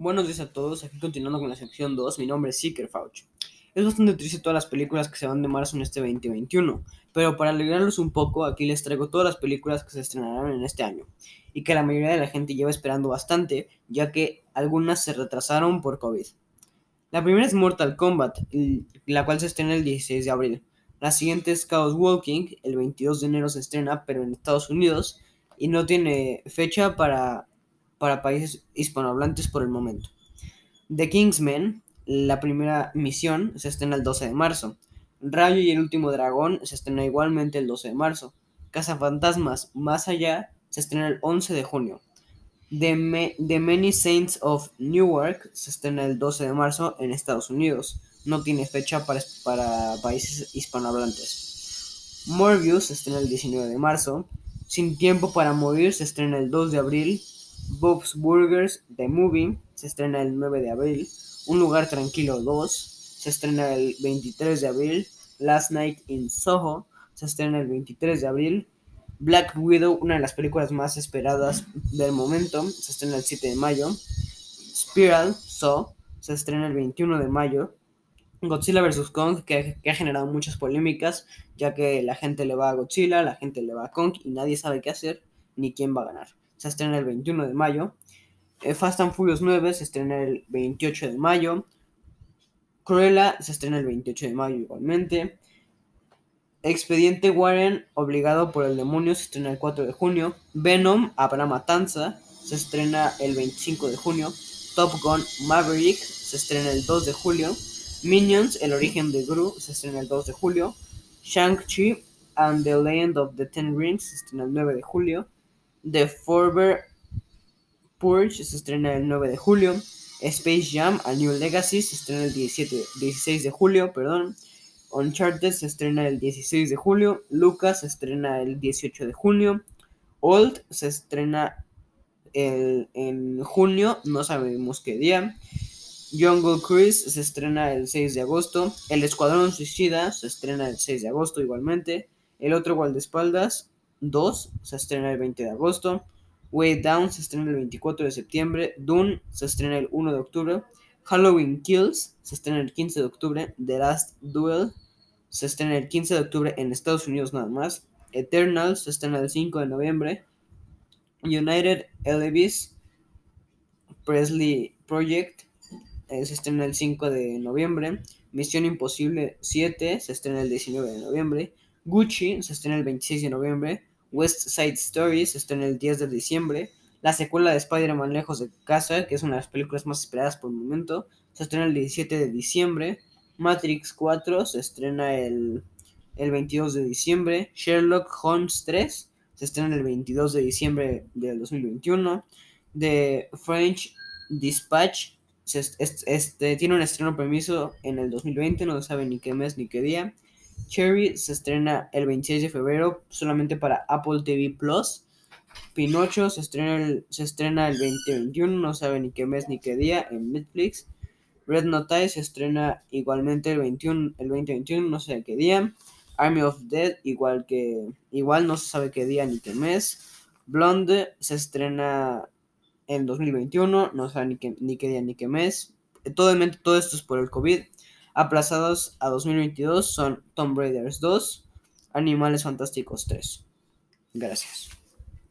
Buenos días a todos, aquí continuando con la sección 2, mi nombre es Seeker Fauch. Es bastante triste todas las películas que se van de marzo en este 2021, pero para alegrarlos un poco, aquí les traigo todas las películas que se estrenarán en este año, y que la mayoría de la gente lleva esperando bastante, ya que algunas se retrasaron por COVID. La primera es Mortal Kombat, la cual se estrena el 16 de abril. La siguiente es Chaos Walking, el 22 de enero se estrena, pero en Estados Unidos, y no tiene fecha para para países hispanohablantes por el momento. The Kingsman, la primera misión, se estrena el 12 de marzo. Rayo y el último dragón se estrena igualmente el 12 de marzo. Fantasmas, Más Allá se estrena el 11 de junio. The, Many Saints of Newark se estrena el 12 de marzo en Estados Unidos. No tiene fecha para, para países hispanohablantes. Morbius se estrena el 19 de marzo. Sin Tiempo para Morir se estrena el 2 de abril. Bob's Burgers The Movie se estrena el 9 de abril. Un lugar tranquilo 2 se estrena el 23 de abril. Last Night in Soho se estrena el 23 de abril. Black Widow, una de las películas más esperadas del momento, se estrena el 7 de mayo. Spiral, Saw, se estrena el 21 de mayo. Godzilla vs. Kong, que, que, ha generado muchas polémicas, ya que la gente le va a Godzilla, la gente le va a Kong y nadie sabe qué hacer ni quién va a ganar se estrena el 21 de mayo. Eh, Fast and Furious 9 se estrena el 28 de mayo. Cruella se estrena el 28 de mayo igualmente. Expediente Warren, obligado por el demonio, se estrena el 4 de junio. Venom, Habrá Matanza, se estrena el 25 de junio. Top Gun Maverick se estrena el 2 de julio. Minions, El origen de Gru, se estrena el 2 de julio. Shang-Chi and the Legend of the Ten Rings se estrena el 9 de julio. The Forever Purge se estrena el 9 de julio. Space Jam A New Legacy se estrena el 17, 16 de julio. Perdón. Uncharted se estrena el 16 de julio. Lucas se estrena el 18 de junio. Old se estrena en junio, no sabemos qué día. Jungle Cruise se estrena el 6 de agosto. El Escuadrón Suicida se estrena el 6 de agosto igualmente. El otro Guardaespaldas 2 se estrena el 20 de agosto. Way Down se estrena el 24 de septiembre. Dune se estrena el 1 de octubre. Halloween Kills se estrena el 15 de octubre. The Last Duel se estrena el 15 de octubre en Estados Unidos nada más. Eternal se estrena el 5 de noviembre. United Elvis Presley Project eh, se estrena el 5 de noviembre. Misión Imposible 7 se estrena el 19 de noviembre. Gucci se estrena el 26 de noviembre. West Side Story se estrena el 10 de diciembre. La secuela de Spider-Man Lejos de Casa, que es una de las películas más esperadas por el momento, se estrena el 17 de diciembre. Matrix 4 se estrena el, el 22 de diciembre. Sherlock Holmes 3 se estrena el 22 de diciembre del 2021. The French Dispatch este, tiene un estreno permiso en el 2020, no se sabe ni qué mes ni qué día. Cherry se estrena el 26 de febrero solamente para Apple TV Plus. Pinocho se estrena el, se estrena el 2021, no sabe ni qué mes ni qué día en Netflix. Red Notice se estrena igualmente el 21, el 2021, no sé qué día. Army of Dead igual que igual no se sabe qué día ni qué mes. Blonde se estrena en 2021, no sabe ni qué, ni qué día ni qué mes. Todo esto es por el COVID. Aplazados a 2022 son Tomb Raiders 2, Animales Fantásticos 3. Gracias.